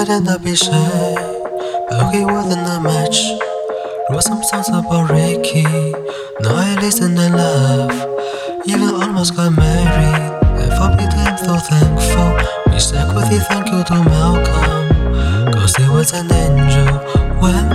I'd end up be shy, but he wasn't a match. Wrote some songs about Ricky, now I listen and laugh. Even almost got married, and for me I'm so thankful. We said with you thank you to Malcolm, cause he was an angel. One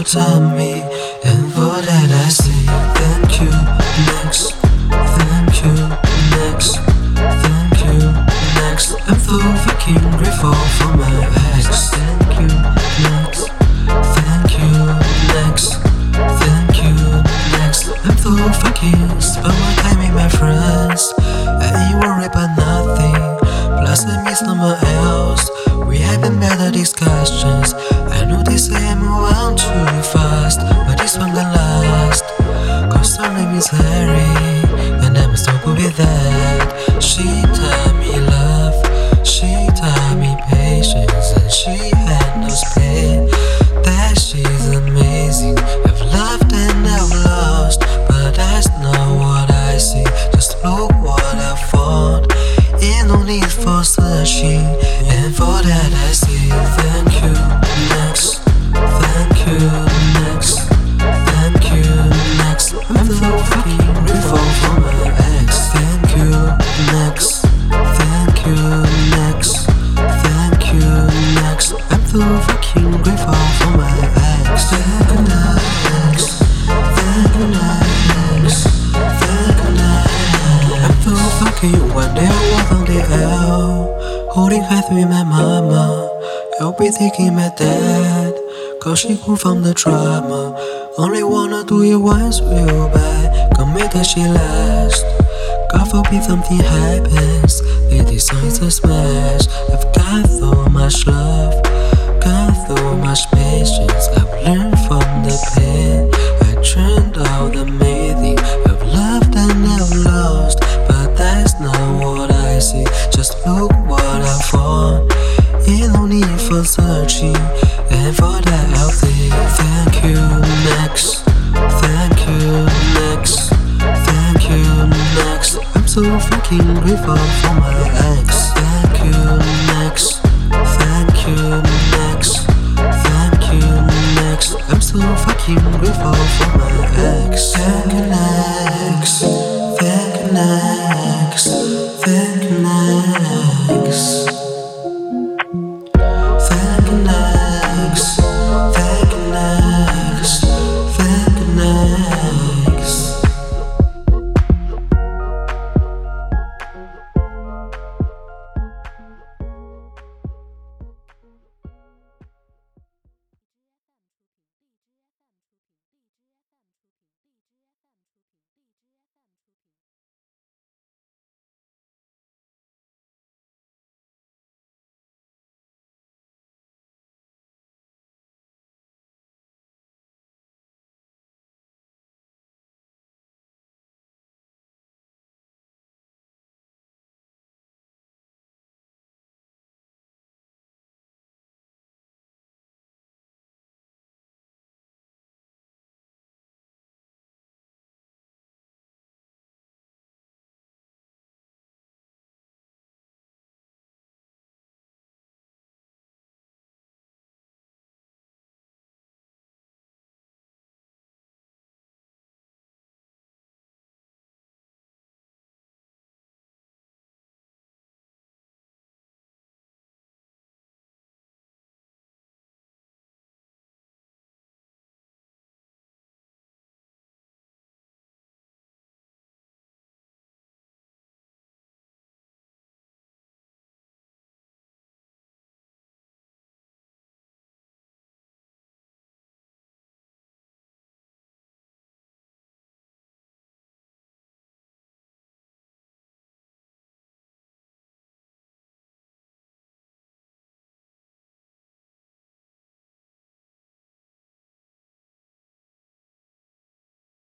you me, Plus, I miss someone else. We having better discussions. I know they say I move on too fast, but this one gonna last. Cause name is Harry, no need for searching, and for that I say thank you. Next, thank you. Next, thank you. Next, I'm so fucking grateful for my ex. Thank you. Next, thank you. Next, thank you. Next, I'm so fucking grateful so fucking one day on the L, holding hands with my mama. I'll be thinking my dad, cause she grew from the drama. Only wanna do it once real bad, make that shit last. God forbid something happens, they decide to smash. I've got so much love, got so much patience. Searching, and for that say thank you. Next, thank you. Next, thank you. Next, I'm so fucking grateful for my ex. Thank you. Next, thank you. Next, thank you. Next, I'm so fucking grateful for my ex. Thank you. Next.